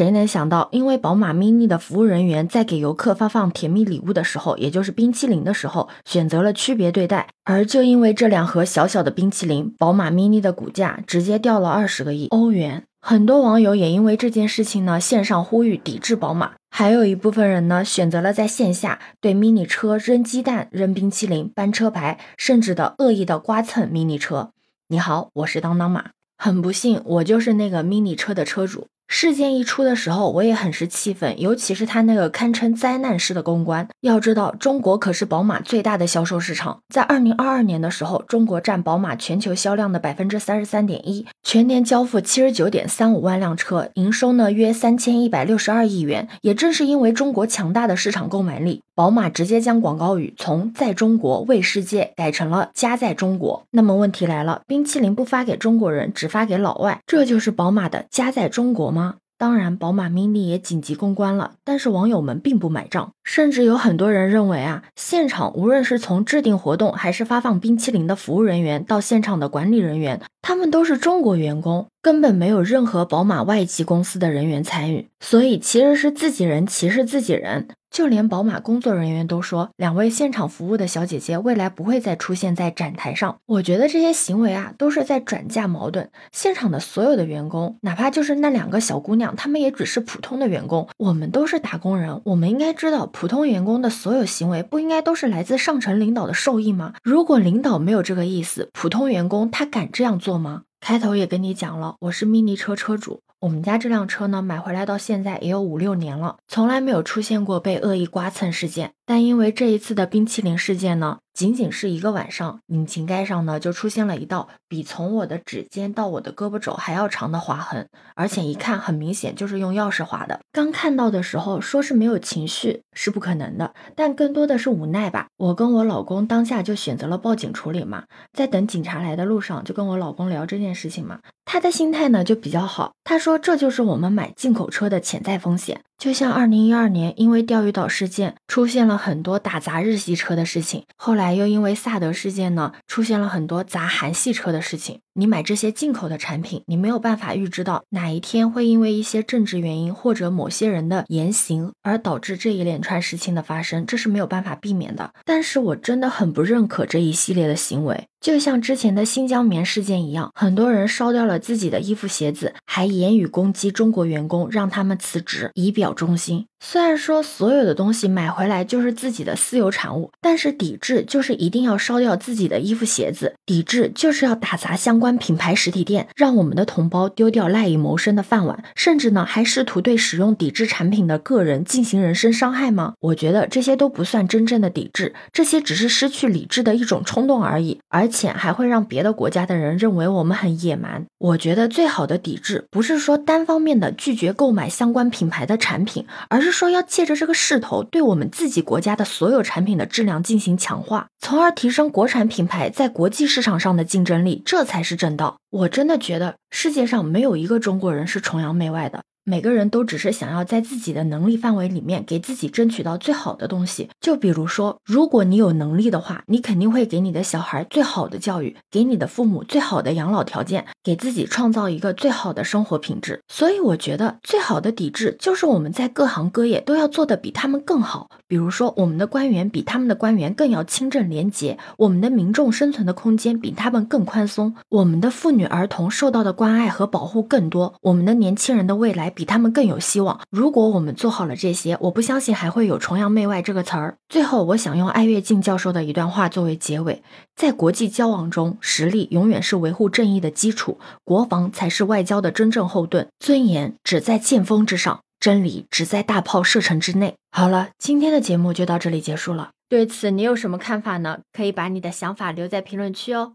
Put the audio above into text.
谁能想到，因为宝马 Mini 的服务人员在给游客发放甜蜜礼物的时候，也就是冰淇淋的时候，选择了区别对待，而就因为这两盒小小的冰淇淋，宝马 Mini 的股价直接掉了二十个亿欧元。很多网友也因为这件事情呢，线上呼吁抵制宝马，还有一部分人呢，选择了在线下对 Mini 车扔鸡蛋、扔冰淇淋、搬车牌，甚至的恶意的刮蹭 Mini 车。你好，我是当当马，很不幸，我就是那个 Mini 车的车主。事件一出的时候，我也很是气愤，尤其是他那个堪称灾难式的公关。要知道，中国可是宝马最大的销售市场，在二零二二年的时候，中国占宝马全球销量的百分之三十三点一，全年交付七十九点三五万辆车，营收呢约三千一百六十二亿元。也正是因为中国强大的市场购买力，宝马直接将广告语从“在中国为世界”改成了“家在中国”。那么问题来了，冰淇淋不发给中国人，只发给老外，这就是宝马的“家在中国”吗？当然，宝马 Mini 也紧急公关了，但是网友们并不买账，甚至有很多人认为啊，现场无论是从制定活动还是发放冰淇淋的服务人员，到现场的管理人员，他们都是中国员工，根本没有任何宝马外籍公司的人员参与，所以其实是自己人歧视自己人。就连宝马工作人员都说，两位现场服务的小姐姐未来不会再出现在展台上。我觉得这些行为啊，都是在转嫁矛盾。现场的所有的员工，哪怕就是那两个小姑娘，她们也只是普通的员工。我们都是打工人，我们应该知道，普通员工的所有行为，不应该都是来自上层领导的授意吗？如果领导没有这个意思，普通员工他敢这样做吗？开头也跟你讲了，我是 mini 车车主。我们家这辆车呢，买回来到现在也有五六年了，从来没有出现过被恶意刮蹭事件。但因为这一次的冰淇淋事件呢，仅仅是一个晚上，引擎盖上呢就出现了一道比从我的指尖到我的胳膊肘还要长的划痕，而且一看很明显就是用钥匙划的。刚看到的时候说是没有情绪是不可能的，但更多的是无奈吧。我跟我老公当下就选择了报警处理嘛，在等警察来的路上就跟我老公聊这件事情嘛，他的心态呢就比较好，他说这就是我们买进口车的潜在风险。就像二零一二年，因为钓鱼岛事件出现了很多打砸日系车的事情，后来又因为萨德事件呢，出现了很多砸韩系车的事情。你买这些进口的产品，你没有办法预知到哪一天会因为一些政治原因或者某些人的言行而导致这一连串事情的发生，这是没有办法避免的。但是我真的很不认可这一系列的行为，就像之前的新疆棉事件一样，很多人烧掉了自己的衣服鞋子，还言语攻击中国员工，让他们辞职，以表忠心。虽然说所有的东西买回来就是自己的私有产物，但是抵制就是一定要烧掉自己的衣服鞋子，抵制就是要打砸相关品牌实体店，让我们的同胞丢掉赖以谋生的饭碗，甚至呢还试图对使用抵制产品的个人进行人身伤害吗？我觉得这些都不算真正的抵制，这些只是失去理智的一种冲动而已，而且还会让别的国家的人认为我们很野蛮。我觉得最好的抵制不是说单方面的拒绝购买相关品牌的产品，而是。说要借着这个势头，对我们自己国家的所有产品的质量进行强化，从而提升国产品牌在国际市场上的竞争力，这才是是正道。我真的觉得世界上没有一个中国人是崇洋媚外的。每个人都只是想要在自己的能力范围里面给自己争取到最好的东西。就比如说，如果你有能力的话，你肯定会给你的小孩最好的教育，给你的父母最好的养老条件，给自己创造一个最好的生活品质。所以，我觉得最好的抵制就是我们在各行各业都要做的比他们更好。比如说，我们的官员比他们的官员更要清正廉洁，我们的民众生存的空间比他们更宽松，我们的妇女儿童受到的关爱和保护更多，我们的年轻人的未来比他们更有希望。如果我们做好了这些，我不相信还会有“崇洋媚外”这个词儿。最后，我想用艾跃进教授的一段话作为结尾：在国际交往中，实力永远是维护正义的基础，国防才是外交的真正后盾。尊严只在剑锋之上，真理只在大炮射程之内。好了，今天的节目就到这里结束了。对此，你有什么看法呢？可以把你的想法留在评论区哦。